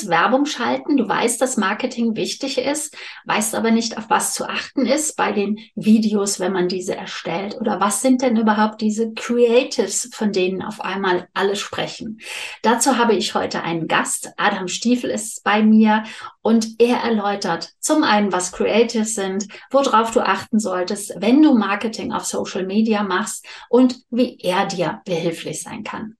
möchtest Werbung schalten, du weißt, dass Marketing wichtig ist, weißt aber nicht, auf was zu achten ist bei den Videos, wenn man diese erstellt. Oder was sind denn überhaupt diese Creatives, von denen auf einmal alle sprechen? Dazu habe ich heute einen Gast. Adam Stiefel ist bei mir und er erläutert zum einen, was Creatives sind, worauf du achten solltest, wenn du Marketing auf Social Media machst und wie er dir behilflich sein kann.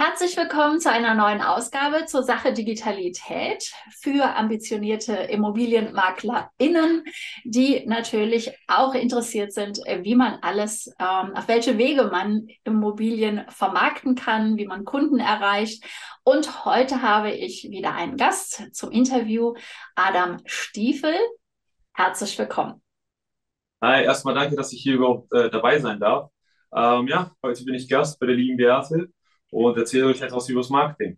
Herzlich willkommen zu einer neuen Ausgabe zur Sache Digitalität für ambitionierte ImmobilienmaklerInnen, die natürlich auch interessiert sind, wie man alles, ähm, auf welche Wege man Immobilien vermarkten kann, wie man Kunden erreicht. Und heute habe ich wieder einen Gast zum Interview, Adam Stiefel. Herzlich willkommen. Hi, erstmal danke, dass ich hier überhaupt äh, dabei sein darf. Ähm, ja, heute bin ich Gast bei der lieben Beate und erzähle euch etwas über das Marketing.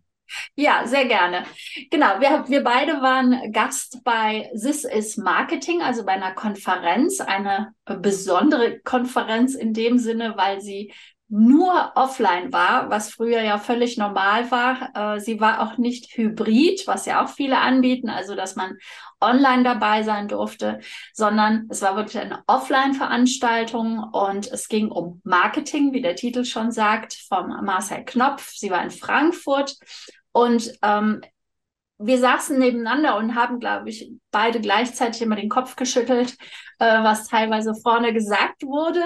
Ja, sehr gerne. Genau, wir, wir beide waren Gast bei This is Marketing, also bei einer Konferenz, eine besondere Konferenz in dem Sinne, weil sie nur offline war, was früher ja völlig normal war. Äh, sie war auch nicht hybrid, was ja auch viele anbieten, also dass man online dabei sein durfte, sondern es war wirklich eine Offline-Veranstaltung und es ging um Marketing, wie der Titel schon sagt, vom Marcel Knopf. Sie war in Frankfurt und ähm, wir saßen nebeneinander und haben, glaube ich, beide gleichzeitig immer den Kopf geschüttelt, äh, was teilweise vorne gesagt wurde,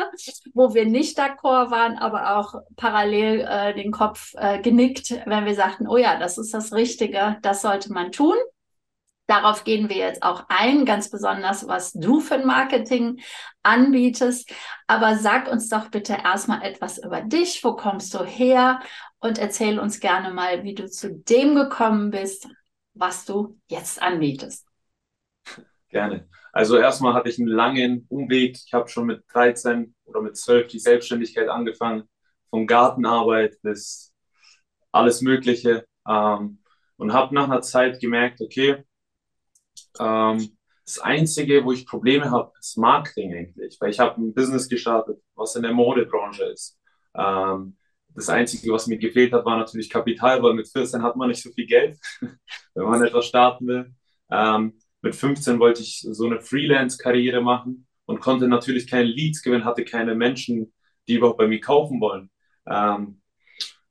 wo wir nicht d'accord waren, aber auch parallel äh, den Kopf äh, genickt, wenn wir sagten, oh ja, das ist das Richtige, das sollte man tun. Darauf gehen wir jetzt auch ein, ganz besonders, was du für ein Marketing anbietest. Aber sag uns doch bitte erstmal etwas über dich. Wo kommst du her? Und erzähl uns gerne mal, wie du zu dem gekommen bist, was du jetzt anbietest. Gerne. Also erstmal hatte ich einen langen Umweg. Ich habe schon mit 13 oder mit 12 die Selbstständigkeit angefangen, von Gartenarbeit bis alles Mögliche. Ähm, und habe nach einer Zeit gemerkt, okay, ähm, das Einzige, wo ich Probleme habe, ist Marketing eigentlich, weil ich habe ein Business gestartet, was in der Modebranche ist. Ähm, das Einzige, was mir gefehlt hat, war natürlich Kapital, weil mit 14 hat man nicht so viel Geld, wenn man etwas starten will. Ähm, mit 15 wollte ich so eine Freelance-Karriere machen und konnte natürlich keine Leads gewinnen, hatte keine Menschen, die überhaupt bei mir kaufen wollen. Ähm,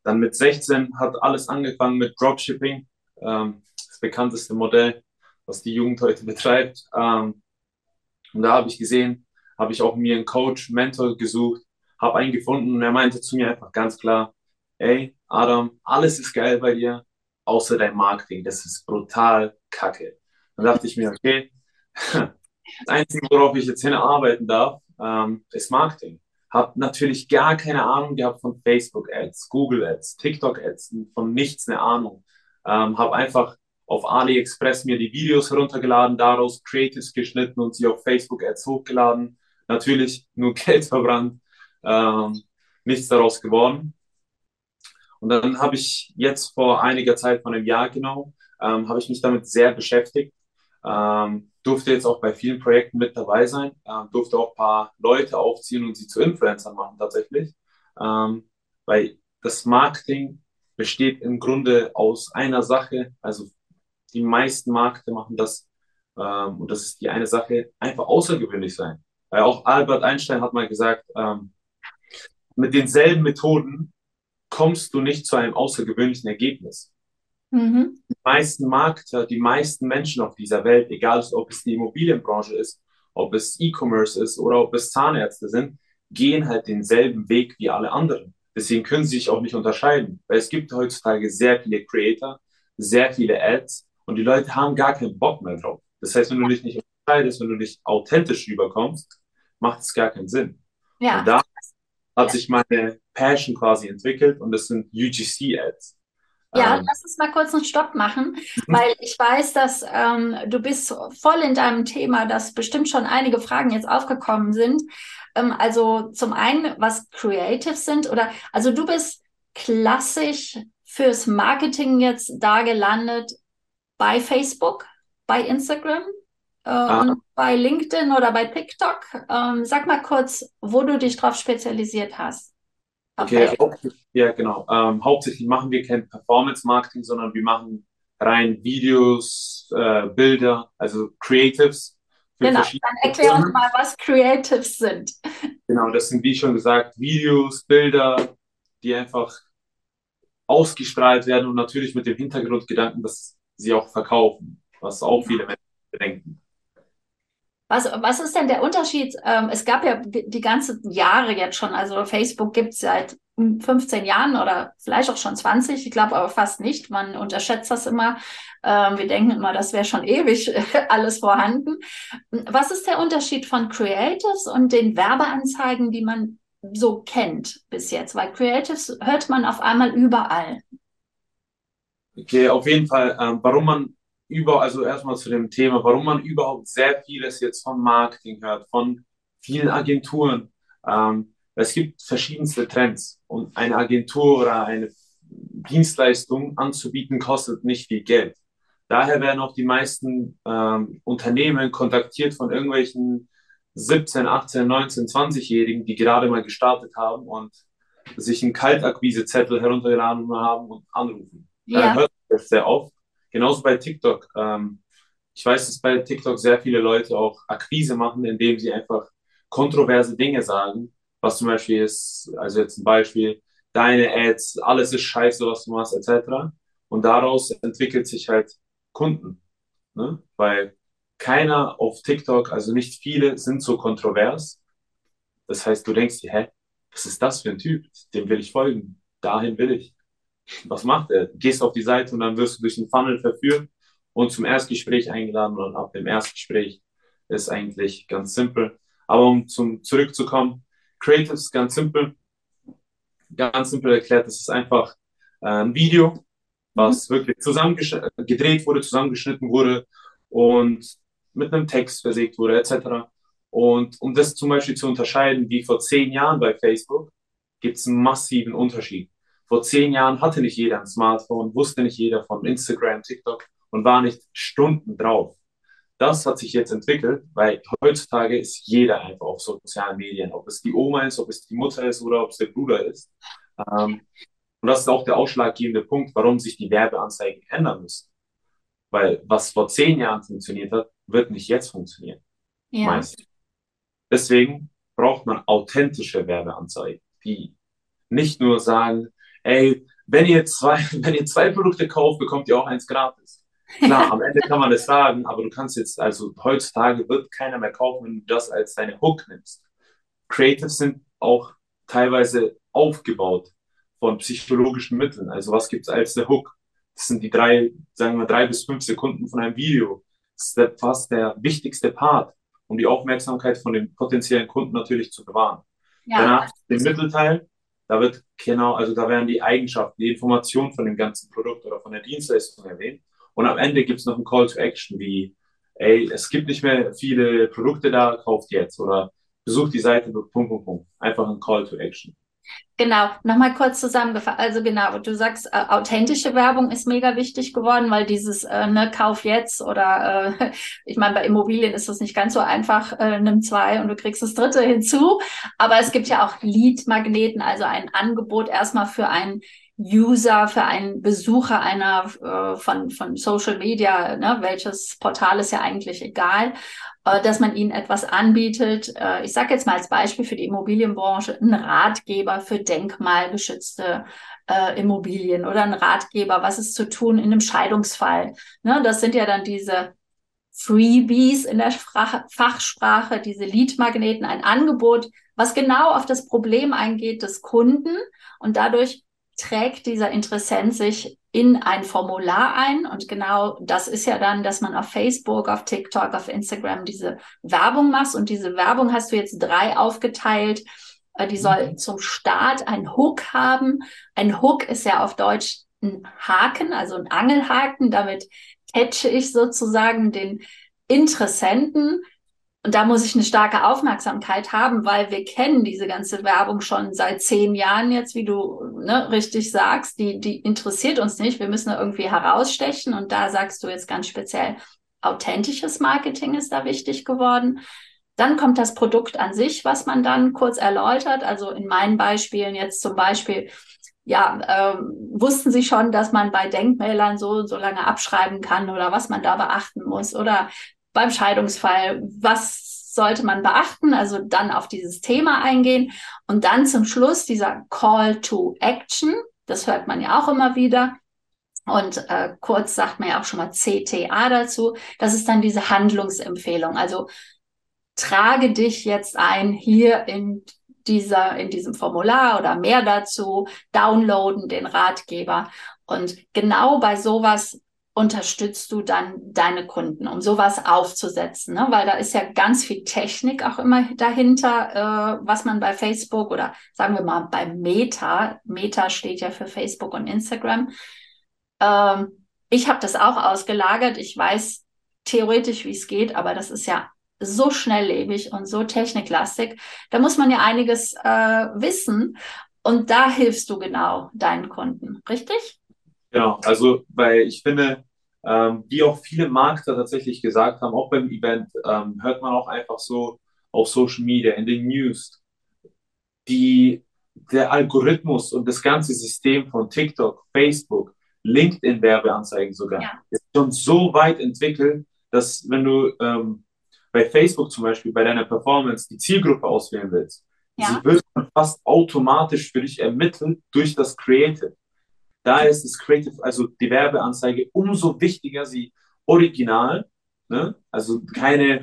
dann mit 16 hat alles angefangen mit Dropshipping, ähm, das bekannteste Modell, was die Jugend heute betreibt. Ähm, und da habe ich gesehen, habe ich auch mir einen Coach, Mentor gesucht, habe einen gefunden und er meinte zu mir einfach ganz klar, ey, Adam, alles ist geil bei dir, außer dein Marketing. Das ist brutal kacke. Dann dachte ich mir, okay, das Einzige, worauf ich jetzt hinarbeiten darf, ähm, ist Marketing. Habe natürlich gar keine Ahnung gehabt von Facebook-Ads, Google-Ads, TikTok-Ads, von nichts eine Ahnung. Ähm, habe einfach auf AliExpress mir die Videos heruntergeladen, daraus Creatives geschnitten und sie auf Facebook-Ads hochgeladen. Natürlich nur Geld verbrannt ähm, nichts daraus geworden. Und dann habe ich jetzt vor einiger Zeit, vor einem Jahr genau, ähm, habe ich mich damit sehr beschäftigt. Ähm, durfte jetzt auch bei vielen Projekten mit dabei sein, ähm, durfte auch ein paar Leute aufziehen und sie zu Influencern machen tatsächlich. Ähm, weil das Marketing besteht im Grunde aus einer Sache, also die meisten Marketer machen das, ähm, und das ist die eine Sache, einfach außergewöhnlich sein. Weil auch Albert Einstein hat mal gesagt, ähm, mit denselben Methoden kommst du nicht zu einem außergewöhnlichen Ergebnis. Mhm. Die meisten Marketer, die meisten Menschen auf dieser Welt, egal ob es die Immobilienbranche ist, ob es E-Commerce ist oder ob es Zahnärzte sind, gehen halt denselben Weg wie alle anderen. Deswegen können sie sich auch nicht unterscheiden, weil es gibt heutzutage sehr viele Creator, sehr viele Ads und die Leute haben gar keinen Bock mehr drauf. Das heißt, wenn du dich nicht unterscheidest, wenn du nicht authentisch rüberkommst, macht es gar keinen Sinn. Ja. Und da hat sich meine Passion quasi entwickelt und das sind UGC-Ads. Ja, ähm, lass uns mal kurz einen Stopp machen, weil ich weiß, dass ähm, du bist voll in deinem Thema, dass bestimmt schon einige Fragen jetzt aufgekommen sind. Ähm, also zum einen, was Creatives sind oder also du bist klassisch fürs Marketing jetzt da gelandet bei Facebook, bei Instagram? Ah. und bei LinkedIn oder bei TikTok. Ähm, sag mal kurz, wo du dich drauf spezialisiert hast. Okay, ja, genau. Ähm, hauptsächlich machen wir kein Performance-Marketing, sondern wir machen rein Videos, äh, Bilder, also Creatives. Genau, dann erklär uns mal, was Creatives sind. Genau, das sind, wie schon gesagt, Videos, Bilder, die einfach ausgestrahlt werden und natürlich mit dem Hintergrundgedanken, dass sie auch verkaufen, was auch viele Menschen bedenken. Was, was ist denn der Unterschied? Ähm, es gab ja die ganzen Jahre jetzt schon, also Facebook gibt es seit 15 Jahren oder vielleicht auch schon 20, ich glaube aber fast nicht. Man unterschätzt das immer. Ähm, wir denken immer, das wäre schon ewig alles vorhanden. Was ist der Unterschied von Creatives und den Werbeanzeigen, die man so kennt bis jetzt? Weil Creatives hört man auf einmal überall. Okay, auf jeden Fall. Ähm, warum man über, also erstmal zu dem Thema, warum man überhaupt sehr vieles jetzt vom Marketing hört, von vielen Agenturen. Ähm, es gibt verschiedenste Trends und eine Agentur oder eine Dienstleistung anzubieten kostet nicht viel Geld. Daher werden auch die meisten ähm, Unternehmen kontaktiert von irgendwelchen 17, 18, 19, 20-Jährigen, die gerade mal gestartet haben und sich einen Kaltakquise-Zettel heruntergeladen haben und anrufen. Ja. Da hört das sehr oft. Genauso bei TikTok. Ähm, ich weiß, dass bei TikTok sehr viele Leute auch Akquise machen, indem sie einfach kontroverse Dinge sagen. Was zum Beispiel ist, also jetzt ein Beispiel, deine Ads, alles ist scheiße, was du machst, etc. Und daraus entwickelt sich halt Kunden. Ne? Weil keiner auf TikTok, also nicht viele, sind so kontrovers. Das heißt, du denkst dir, hä, was ist das für ein Typ? Dem will ich folgen. Dahin will ich was macht er? Gehst auf die Seite und dann wirst du durch den Funnel verführt und zum Erstgespräch eingeladen und ab dem Erstgespräch ist eigentlich ganz simpel. Aber um zum zurückzukommen, Creative ist ganz simpel, ganz simpel erklärt, das ist einfach äh, ein Video, was mhm. wirklich gedreht wurde, zusammengeschnitten wurde und mit einem Text versägt wurde, etc. Und um das zum Beispiel zu unterscheiden, wie vor zehn Jahren bei Facebook, gibt es einen massiven Unterschied. Vor zehn Jahren hatte nicht jeder ein Smartphone, wusste nicht jeder von Instagram, TikTok und war nicht Stunden drauf. Das hat sich jetzt entwickelt, weil heutzutage ist jeder einfach auf sozialen Medien, ob es die Oma ist, ob es die Mutter ist oder ob es der Bruder ist. Ähm, und das ist auch der ausschlaggebende Punkt, warum sich die Werbeanzeigen ändern müssen. Weil was vor zehn Jahren funktioniert hat, wird nicht jetzt funktionieren. Ja. Meist. Deswegen braucht man authentische Werbeanzeigen, die nicht nur sagen, ey, wenn ihr zwei, wenn ihr zwei Produkte kauft, bekommt ihr auch eins gratis. Klar, am Ende kann man das sagen, aber du kannst jetzt, also heutzutage wird keiner mehr kaufen, wenn du das als deine Hook nimmst. Creatives sind auch teilweise aufgebaut von psychologischen Mitteln. Also was gibt's als der Hook? Das sind die drei, sagen wir, drei bis fünf Sekunden von einem Video. Das ist fast der wichtigste Part, um die Aufmerksamkeit von den potenziellen Kunden natürlich zu bewahren. Ja. Danach den Mittelteil, da wird genau, also da werden die Eigenschaften, die Informationen von dem ganzen Produkt oder von der Dienstleistung erwähnt. Und am Ende gibt es noch ein Call to Action wie, ey, es gibt nicht mehr viele Produkte da, kauft jetzt oder besucht die Seite, Punkt, Punkt, Punkt. Einfach ein Call to Action. Genau, nochmal kurz zusammengefasst. Also genau, du sagst, äh, authentische Werbung ist mega wichtig geworden, weil dieses äh, ne, Kauf jetzt oder äh, ich meine, bei Immobilien ist das nicht ganz so einfach, äh, nimm zwei und du kriegst das dritte hinzu. Aber es gibt ja auch Lead-Magneten, also ein Angebot erstmal für einen User, für einen Besucher einer äh, von, von Social Media, ne, welches Portal ist ja eigentlich egal. Äh, dass man ihnen etwas anbietet. Äh, ich sage jetzt mal als Beispiel für die Immobilienbranche, ein Ratgeber für denkmalgeschützte äh, Immobilien oder ein Ratgeber, was ist zu tun in einem Scheidungsfall. Ne, das sind ja dann diese Freebies in der Sprache, Fachsprache, diese Leadmagneten, ein Angebot, was genau auf das Problem eingeht des Kunden und dadurch trägt dieser Interessent sich in ein Formular ein. Und genau das ist ja dann, dass man auf Facebook, auf TikTok, auf Instagram diese Werbung macht. Und diese Werbung hast du jetzt drei aufgeteilt. Äh, die soll mhm. zum Start ein Hook haben. Ein Hook ist ja auf Deutsch ein Haken, also ein Angelhaken. Damit catche ich sozusagen den Interessenten und da muss ich eine starke Aufmerksamkeit haben, weil wir kennen diese ganze Werbung schon seit zehn Jahren jetzt, wie du ne, richtig sagst. Die, die interessiert uns nicht. Wir müssen da irgendwie herausstechen. Und da sagst du jetzt ganz speziell authentisches Marketing ist da wichtig geworden. Dann kommt das Produkt an sich, was man dann kurz erläutert. Also in meinen Beispielen jetzt zum Beispiel, ja, ähm, wussten Sie schon, dass man bei Denkmälern so so lange abschreiben kann oder was man da beachten muss oder beim Scheidungsfall, was sollte man beachten? Also dann auf dieses Thema eingehen und dann zum Schluss dieser Call to Action. Das hört man ja auch immer wieder. Und äh, kurz sagt man ja auch schon mal CTA dazu. Das ist dann diese Handlungsempfehlung. Also trage dich jetzt ein hier in dieser, in diesem Formular oder mehr dazu, downloaden den Ratgeber. Und genau bei sowas unterstützt du dann deine Kunden, um sowas aufzusetzen, ne? weil da ist ja ganz viel Technik auch immer dahinter, äh, was man bei Facebook oder sagen wir mal bei Meta, Meta steht ja für Facebook und Instagram. Ähm, ich habe das auch ausgelagert. Ich weiß theoretisch, wie es geht, aber das ist ja so schnelllebig und so techniklastig. Da muss man ja einiges äh, wissen. Und da hilfst du genau deinen Kunden, richtig? Genau, also weil ich finde, ähm, wie auch viele Markter tatsächlich gesagt haben, auch beim Event, ähm, hört man auch einfach so auf Social Media, in den News, die, der Algorithmus und das ganze System von TikTok, Facebook, LinkedIn-Werbeanzeigen sogar, ja. ist schon so weit entwickelt, dass wenn du ähm, bei Facebook zum Beispiel bei deiner Performance die Zielgruppe auswählen willst, ja. sie wird fast automatisch für dich ermittelt durch das Creative. Da ist das Creative, also die Werbeanzeige, umso wichtiger, sie original, ne? also keine,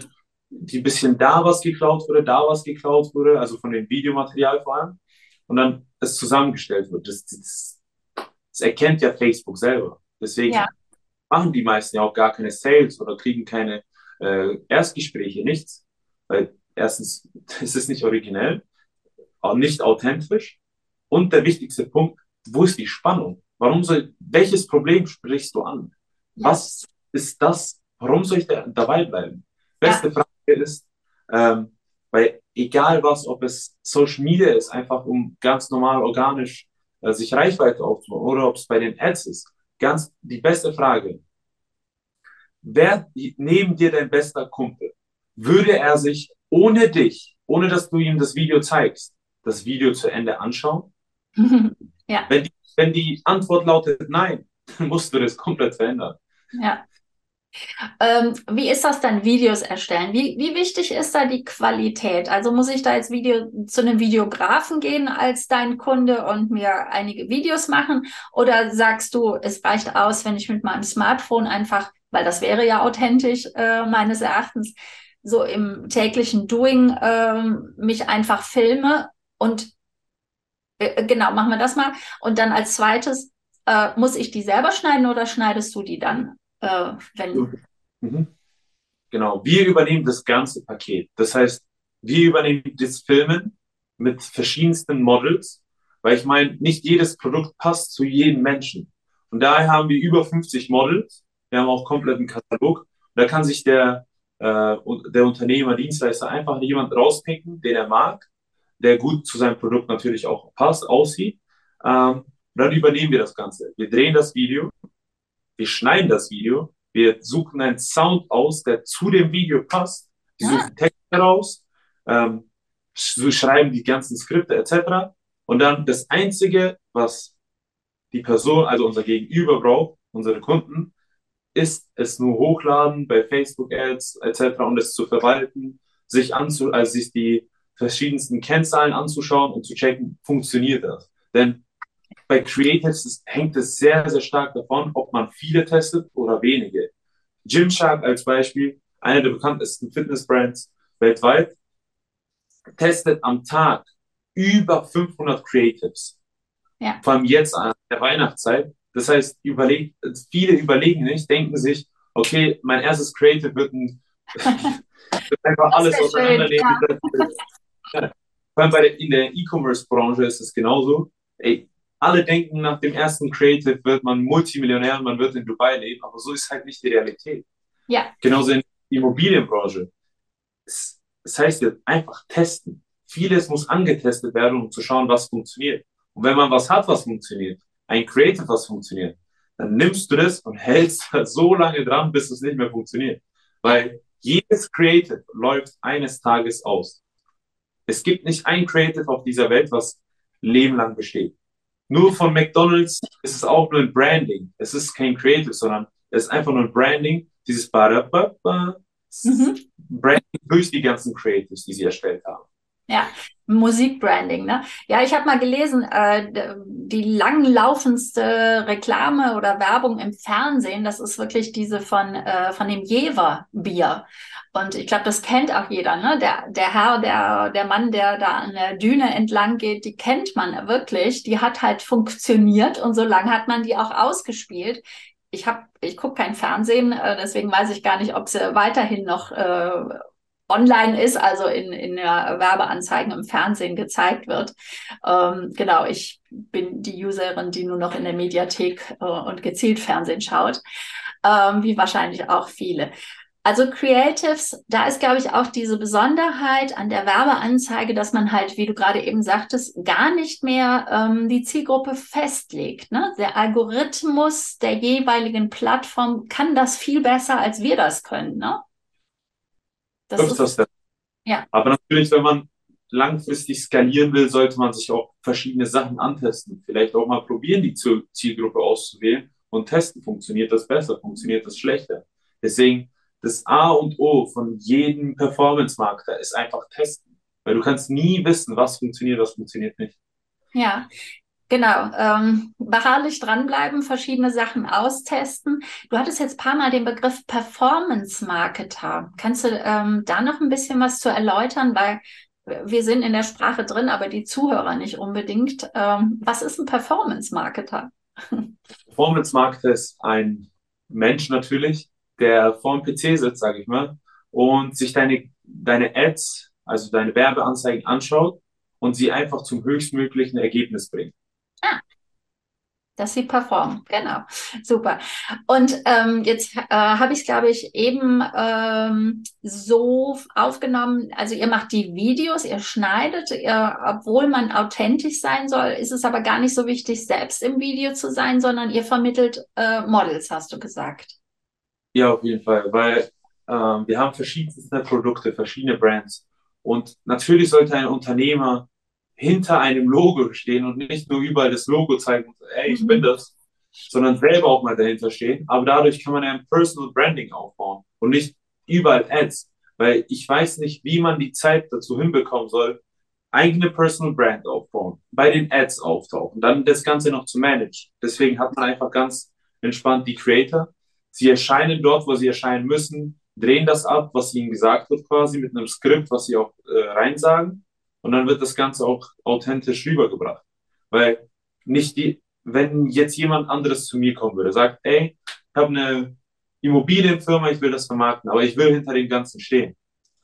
die bisschen da was geklaut wurde, da was geklaut wurde, also von dem Videomaterial vor allem, und dann es zusammengestellt wird. Das, das, das erkennt ja Facebook selber. Deswegen ja. machen die meisten ja auch gar keine Sales oder kriegen keine äh, Erstgespräche, nichts. Weil erstens ist es nicht originell, auch nicht authentisch. Und der wichtigste Punkt, wo ist die Spannung? Warum soll, welches Problem sprichst du an? Was ist das? Warum soll ich da, dabei bleiben? Beste ja. Frage ist, ähm, weil egal was, ob es Social Media ist, einfach um ganz normal organisch äh, sich Reichweite aufzubauen oder ob es bei den Ads ist, ganz die beste Frage wer neben dir dein bester Kumpel, würde er sich ohne dich, ohne dass du ihm das Video zeigst, das Video zu Ende anschauen? ja. Wenn die, wenn die Antwort lautet nein, dann musst du das komplett verändern. Ja. Ähm, wie ist das dann, Videos erstellen? Wie, wie wichtig ist da die Qualität? Also muss ich da jetzt Video, zu einem Videografen gehen als dein Kunde und mir einige Videos machen? Oder sagst du, es reicht aus, wenn ich mit meinem Smartphone einfach weil das wäre ja authentisch äh, meines Erachtens, so im täglichen Doing äh, mich einfach filme und äh, genau, machen wir das mal. Und dann als zweites, äh, muss ich die selber schneiden oder schneidest du die dann, äh, wenn. Mhm. Genau, wir übernehmen das ganze Paket. Das heißt, wir übernehmen das Filmen mit verschiedensten Models, weil ich meine, nicht jedes Produkt passt zu jedem Menschen. Und daher haben wir über 50 Models wir haben auch kompletten Katalog. Da kann sich der, äh, der Unternehmer, Dienstleister einfach jemand rauspicken, den er mag, der gut zu seinem Produkt natürlich auch passt, aussieht. Ähm, dann übernehmen wir das Ganze. Wir drehen das Video, wir schneiden das Video, wir suchen einen Sound aus, der zu dem Video passt, wir ja. suchen Text heraus, ähm, schreiben die ganzen Skripte etc. Und dann das Einzige, was die Person, also unser Gegenüber braucht, unsere Kunden, ist es nur hochladen bei Facebook Ads etc. und es zu verwalten, sich anzu, also sich die verschiedensten Kennzahlen anzuschauen und zu checken, funktioniert das? Denn bei Creatives hängt es sehr, sehr stark davon, ob man viele testet oder wenige. Gymshark als Beispiel, einer der bekanntesten Fitnessbrands weltweit, testet am Tag über 500 Creatives. Ja. Vor allem jetzt an der Weihnachtszeit das heißt, überleg, viele überlegen nicht, denken sich, okay, mein erstes Creative wird, ein, einfach alles auseinandernehmen. Ja. Vor allem bei der, in der E-Commerce-Branche ist es genauso. Ey, alle denken, nach dem ersten Creative wird man Multimillionär und man wird in Dubai leben, aber so ist halt nicht die Realität. Ja. Genauso in der Immobilienbranche. Es, das heißt jetzt einfach testen. Vieles muss angetestet werden, um zu schauen, was funktioniert. Und wenn man was hat, was funktioniert, ein Creative, was funktioniert, dann nimmst du das und hältst so lange dran, bis es nicht mehr funktioniert. Weil jedes Creative läuft eines Tages aus. Es gibt nicht ein Creative auf dieser Welt, was lebenlang besteht. Nur von McDonald's ist es auch nur ein Branding. Es ist kein Creative, sondern es ist einfach nur ein Branding. Dieses Ba-da-ba-ba. Mhm. Branding durch die ganzen Creatives, die sie erstellt haben. Ja, Musikbranding, ne? Ja, ich habe mal gelesen, äh, die langlaufendste Reklame oder Werbung im Fernsehen, das ist wirklich diese von, äh, von dem Jever-Bier. Und ich glaube, das kennt auch jeder, ne? Der, der Herr, der, der Mann, der da an der Düne entlang geht, die kennt man wirklich. Die hat halt funktioniert und so lange hat man die auch ausgespielt. Ich habe, ich gucke kein Fernsehen, äh, deswegen weiß ich gar nicht, ob sie weiterhin noch äh, online ist, also in, in der Werbeanzeigen im Fernsehen gezeigt wird. Ähm, genau, ich bin die Userin, die nur noch in der Mediathek äh, und gezielt Fernsehen schaut, ähm, wie wahrscheinlich auch viele. Also Creatives, da ist, glaube ich, auch diese Besonderheit an der Werbeanzeige, dass man halt, wie du gerade eben sagtest, gar nicht mehr ähm, die Zielgruppe festlegt. Ne? Der Algorithmus der jeweiligen Plattform kann das viel besser, als wir das können. Ne? Das ist das. Ja. Aber natürlich, wenn man langfristig skalieren will, sollte man sich auch verschiedene Sachen antesten. Vielleicht auch mal probieren, die Zielgruppe auszuwählen und testen, funktioniert das besser, funktioniert das schlechter. Deswegen, das A und O von jedem Performance-Marketer ist einfach testen. Weil du kannst nie wissen, was funktioniert, was funktioniert nicht. Ja, Genau, ähm, beharrlich dranbleiben, verschiedene Sachen austesten. Du hattest jetzt paar Mal den Begriff Performance-Marketer. Kannst du ähm, da noch ein bisschen was zu erläutern? Weil wir sind in der Sprache drin, aber die Zuhörer nicht unbedingt. Ähm, was ist ein Performance-Marketer? Performance-Marketer ist ein Mensch natürlich, der vor dem PC sitzt, sage ich mal, und sich deine, deine Ads, also deine Werbeanzeigen anschaut und sie einfach zum höchstmöglichen Ergebnis bringt dass sie performen. Genau, super. Und ähm, jetzt äh, habe ich es, glaube ich, eben ähm, so aufgenommen. Also ihr macht die Videos, ihr schneidet, ihr, obwohl man authentisch sein soll, ist es aber gar nicht so wichtig, selbst im Video zu sein, sondern ihr vermittelt äh, Models, hast du gesagt. Ja, auf jeden Fall, weil äh, wir haben verschiedene Produkte, verschiedene Brands. Und natürlich sollte ein Unternehmer hinter einem Logo stehen und nicht nur überall das Logo zeigen und ey, ich mhm. bin das, sondern selber auch mal dahinter stehen. Aber dadurch kann man ja ein Personal Branding aufbauen und nicht überall Ads, weil ich weiß nicht, wie man die Zeit dazu hinbekommen soll, eigene Personal Brand aufbauen, bei den Ads auftauchen, dann das Ganze noch zu managen. Deswegen hat man einfach ganz entspannt die Creator. Sie erscheinen dort, wo sie erscheinen müssen, drehen das ab, was ihnen gesagt wird quasi mit einem Skript, was sie auch äh, reinsagen und dann wird das Ganze auch authentisch rübergebracht. Weil nicht die, wenn jetzt jemand anderes zu mir kommen würde, sagt, ey, ich habe eine Immobilienfirma, ich will das vermarkten, aber ich will hinter dem Ganzen stehen.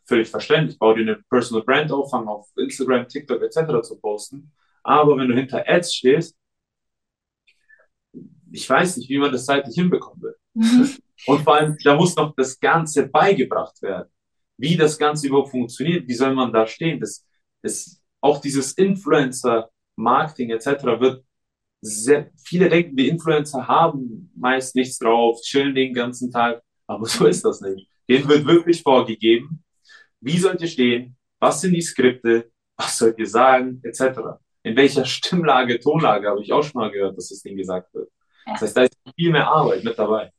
Völlig verständlich, bau dir eine Personal Brand auf, fang auf Instagram, TikTok etc. zu posten. Aber wenn du hinter Ads stehst, ich weiß nicht, wie man das zeitlich hinbekommen will. Mhm. Und vor allem, da muss noch das Ganze beigebracht werden. Wie das Ganze überhaupt funktioniert, wie soll man da stehen? Das, ist auch dieses Influencer-Marketing etc. wird sehr, viele denken, die Influencer haben meist nichts drauf, chillen den ganzen Tag, aber so ist das nicht. Denen wird wirklich vorgegeben, wie sollt ihr stehen, was sind die Skripte, was sollt ihr sagen, etc. In welcher Stimmlage, Tonlage habe ich auch schon mal gehört, dass das Ding gesagt wird. Das heißt, da ist viel mehr Arbeit mit dabei.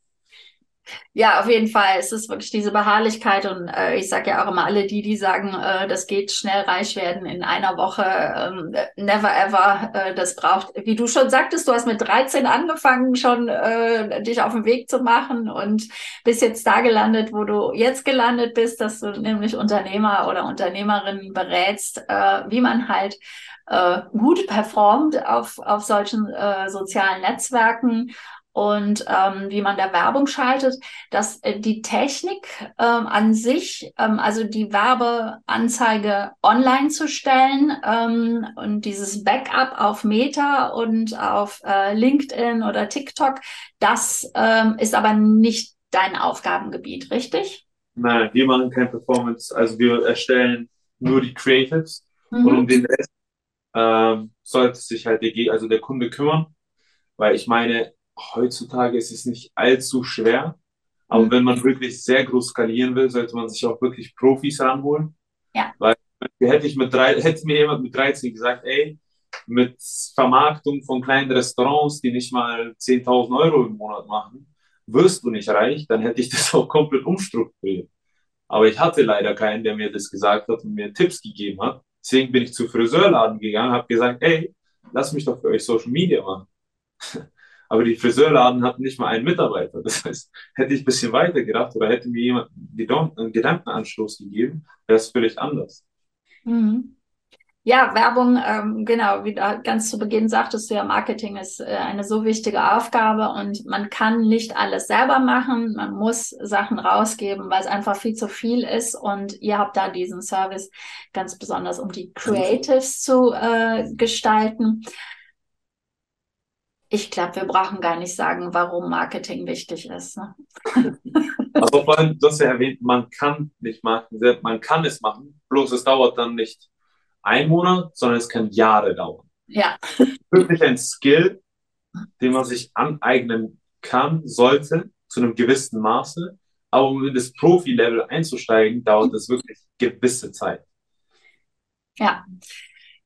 Ja, auf jeden Fall. Es ist wirklich diese Beharrlichkeit und äh, ich sage ja auch immer alle die, die sagen, äh, das geht schnell reich werden in einer Woche, ähm, never ever. Äh, das braucht, wie du schon sagtest, du hast mit 13 angefangen, schon äh, dich auf den Weg zu machen und bist jetzt da gelandet, wo du jetzt gelandet bist, dass du nämlich Unternehmer oder Unternehmerinnen berätst, äh, wie man halt äh, gut performt auf, auf solchen äh, sozialen Netzwerken und ähm, wie man da Werbung schaltet, dass äh, die Technik ähm, an sich, ähm, also die Werbeanzeige online zu stellen ähm, und dieses Backup auf Meta und auf äh, LinkedIn oder TikTok, das ähm, ist aber nicht dein Aufgabengebiet, richtig? Nein, wir machen kein Performance, also wir erstellen nur die Creatives mhm. und um den Rest ähm, sollte sich halt der, also der Kunde kümmern, weil ich meine, heutzutage ist es nicht allzu schwer, Aber mhm. wenn man wirklich sehr groß skalieren will, sollte man sich auch wirklich Profis ranholen. Ja. Weil hätte ich mit drei, hätte mir jemand mit 13 gesagt, ey, mit Vermarktung von kleinen Restaurants, die nicht mal 10.000 Euro im Monat machen, wirst du nicht reich, dann hätte ich das auch komplett umstrukturiert. Aber ich hatte leider keinen, der mir das gesagt hat und mir Tipps gegeben hat. Deswegen bin ich zu Friseurladen gegangen, habe gesagt, ey, lass mich doch für euch Social Media machen. Aber die Friseurladen hatten nicht mal einen Mitarbeiter. Das heißt, hätte ich ein bisschen weiter gedacht oder hätte mir jemand einen Gedankenanstoß gegeben, wäre es völlig anders. Mhm. Ja, Werbung, ähm, genau, wie du ganz zu Beginn sagtest du ja, Marketing ist äh, eine so wichtige Aufgabe und man kann nicht alles selber machen. Man muss Sachen rausgeben, weil es einfach viel zu viel ist und ihr habt da diesen Service ganz besonders, um die Creatives zu äh, gestalten. Ich glaube, wir brauchen gar nicht sagen, warum Marketing wichtig ist. Ne? Also vor allem, du hast ja erwähnt, man kann nicht machen, man kann es machen, bloß es dauert dann nicht ein Monat, sondern es kann Jahre dauern. Ja. Wirklich ein Skill, den man sich aneignen kann, sollte, zu einem gewissen Maße. Aber um in das Profi-Level einzusteigen, dauert es wirklich gewisse Zeit. Ja.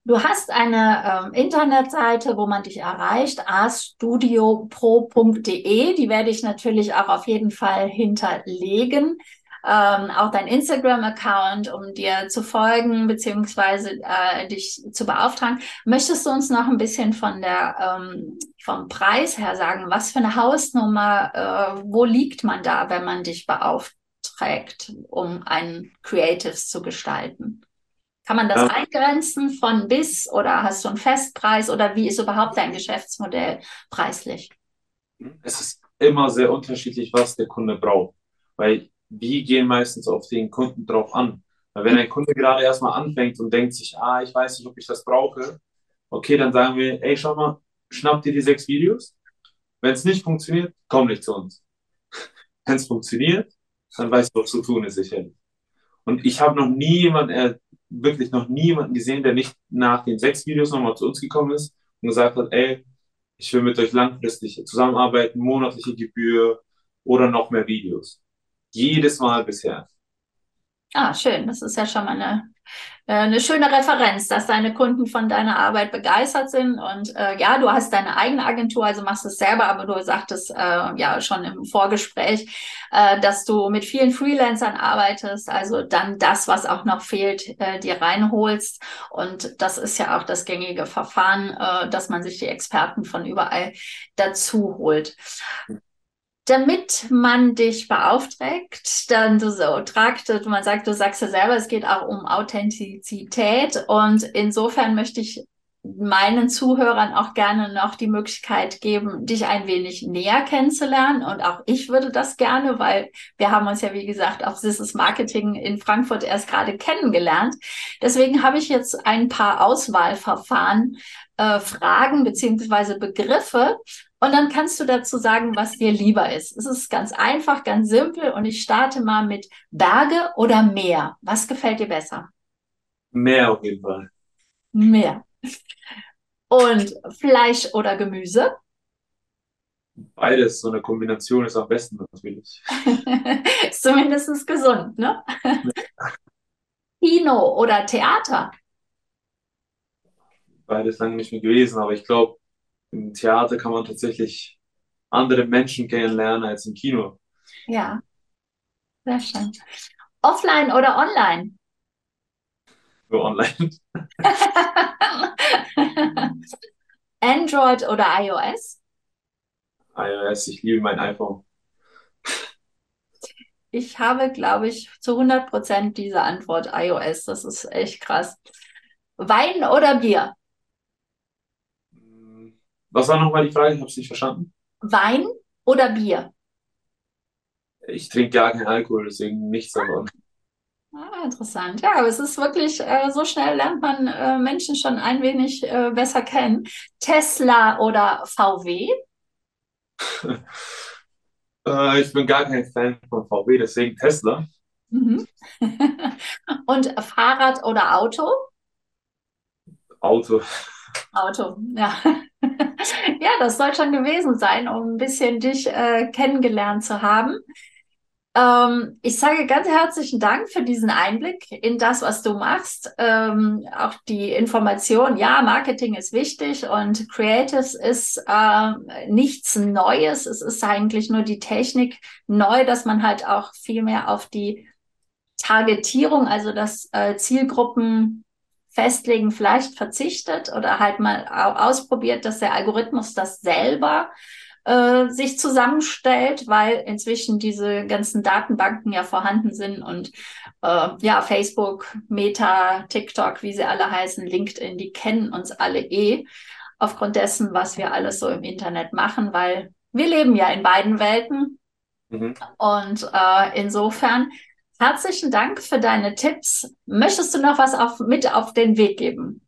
Du hast eine ähm, Internetseite, wo man dich erreicht, astudiopro.de. Die werde ich natürlich auch auf jeden Fall hinterlegen ähm, auch dein Instagram-Account, um dir zu folgen beziehungsweise äh, dich zu beauftragen. Möchtest du uns noch ein bisschen von der ähm, vom Preis her sagen, was für eine Hausnummer, äh, wo liegt man da, wenn man dich beauftragt, um einen Creatives zu gestalten? Kann man das ja. eingrenzen von bis oder hast du einen Festpreis oder wie ist überhaupt dein Geschäftsmodell preislich? Es ist immer sehr unterschiedlich, was der Kunde braucht. Weil wir gehen meistens auf den Kunden drauf an. Weil wenn ein Kunde gerade erstmal anfängt und denkt sich, ah, ich weiß nicht, ob ich das brauche, okay, dann sagen wir, ey, schau mal, schnapp dir die sechs Videos. Wenn es nicht funktioniert, komm nicht zu uns. Wenn es funktioniert, dann weißt du, was zu tun ist, sicherlich. Und ich habe noch nie jemanden, wirklich noch nie jemanden gesehen, der nicht nach den sechs Videos nochmal zu uns gekommen ist und gesagt hat, ey, ich will mit euch langfristig zusammenarbeiten, monatliche Gebühr oder noch mehr Videos. Jedes Mal bisher. Ah, schön. Das ist ja schon mal eine, eine schöne Referenz, dass deine Kunden von deiner Arbeit begeistert sind. Und äh, ja, du hast deine eigene Agentur, also machst es selber, aber du sagtest äh, ja schon im Vorgespräch, äh, dass du mit vielen Freelancern arbeitest, also dann das, was auch noch fehlt, äh, dir reinholst. Und das ist ja auch das gängige Verfahren, äh, dass man sich die Experten von überall dazu holt damit man dich beauftragt, dann du so traktet, man sagt, du sagst ja selber, es geht auch um Authentizität und insofern möchte ich meinen Zuhörern auch gerne noch die Möglichkeit geben, dich ein wenig näher kennenzulernen. Und auch ich würde das gerne, weil wir haben uns ja, wie gesagt, auf This Marketing in Frankfurt erst gerade kennengelernt. Deswegen habe ich jetzt ein paar Auswahlverfahren, äh, Fragen beziehungsweise Begriffe, und dann kannst du dazu sagen, was dir lieber ist. Es ist ganz einfach, ganz simpel. Und ich starte mal mit Berge oder Meer. Was gefällt dir besser? Meer auf jeden Fall. Meer. Und Fleisch oder Gemüse? Beides, so eine Kombination ist am besten natürlich. ist zumindest gesund, ne? Kino oder Theater? Beides lange nicht mehr gewesen, aber ich glaube, im Theater kann man tatsächlich andere Menschen kennenlernen als im Kino. Ja, sehr schön. Offline oder online? Nur online. Android oder iOS? iOS, ich liebe mein iPhone. Ich habe, glaube ich, zu 100 Prozent diese Antwort iOS. Das ist echt krass. Wein oder Bier? Was war nochmal die Frage? Ich habe es nicht verstanden. Wein oder Bier? Ich trinke gar keinen Alkohol, deswegen nichts davon. Ah, interessant. Ja, aber es ist wirklich, äh, so schnell lernt man äh, Menschen schon ein wenig äh, besser kennen. Tesla oder VW? Äh, ich bin gar kein Fan von VW, deswegen Tesla. Mhm. Und Fahrrad oder Auto? Auto. Auto, ja. Ja, das soll schon gewesen sein, um ein bisschen dich äh, kennengelernt zu haben. Ähm, ich sage ganz herzlichen Dank für diesen Einblick in das, was du machst. Ähm, auch die Information, ja, Marketing ist wichtig und Creatives ist äh, nichts Neues. Es ist eigentlich nur die Technik neu, dass man halt auch viel mehr auf die Targetierung, also das äh, Zielgruppen festlegen, vielleicht verzichtet oder halt mal ausprobiert, dass der Algorithmus das selber äh, sich zusammenstellt, weil inzwischen diese ganzen Datenbanken ja vorhanden sind und äh, ja, Facebook, Meta, TikTok, wie sie alle heißen, LinkedIn, die kennen uns alle eh aufgrund dessen, was wir alles so im Internet machen, weil wir leben ja in beiden Welten. Mhm. Und äh, insofern herzlichen Dank für deine Tipps. Möchtest du noch was auf, mit auf den Weg geben?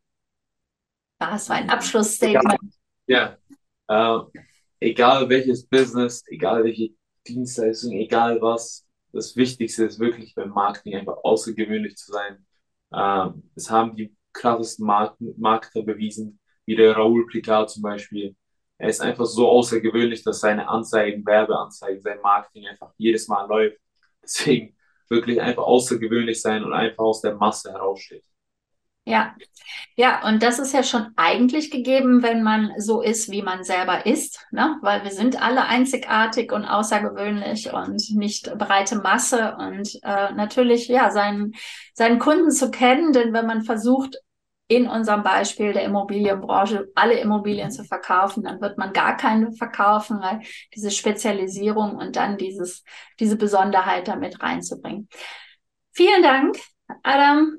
Das war ein Abschlussstatement. Ja. Äh, egal welches Business, egal welche Dienstleistung, egal was, das Wichtigste ist wirklich beim Marketing einfach außergewöhnlich zu sein. Ähm, es haben die krassesten Mark Marketer bewiesen, wie der Raoul Plicard zum Beispiel. Er ist einfach so außergewöhnlich, dass seine Anzeigen, Werbeanzeigen, sein Marketing einfach jedes Mal läuft. Deswegen wirklich einfach außergewöhnlich sein und einfach aus der Masse heraussteht. Ja, ja, und das ist ja schon eigentlich gegeben, wenn man so ist, wie man selber ist, ne? Weil wir sind alle einzigartig und außergewöhnlich und nicht breite Masse und äh, natürlich ja seinen seinen Kunden zu kennen, denn wenn man versucht in unserem Beispiel der Immobilienbranche alle Immobilien zu verkaufen, dann wird man gar keine verkaufen, weil diese Spezialisierung und dann dieses diese Besonderheit damit reinzubringen. Vielen Dank, Adam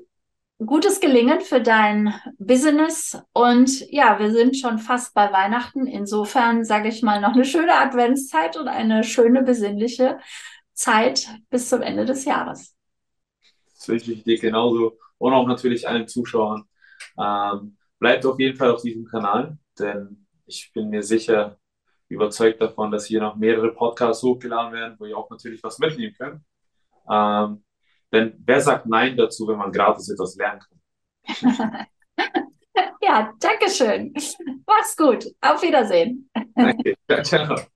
gutes Gelingen für dein Business. Und ja, wir sind schon fast bei Weihnachten. Insofern sage ich mal noch eine schöne Adventszeit und eine schöne besinnliche Zeit bis zum Ende des Jahres. Das wünsche ich dir genauso und auch natürlich allen Zuschauern. Ähm, bleibt auf jeden Fall auf diesem Kanal, denn ich bin mir sicher, überzeugt davon, dass hier noch mehrere Podcasts hochgeladen werden, wo ihr auch natürlich was mitnehmen könnt. Ähm, denn wer sagt Nein dazu, wenn man gratis etwas lernen kann? ja, danke schön. Mach's gut. Auf Wiedersehen. Danke. Ciao, ciao.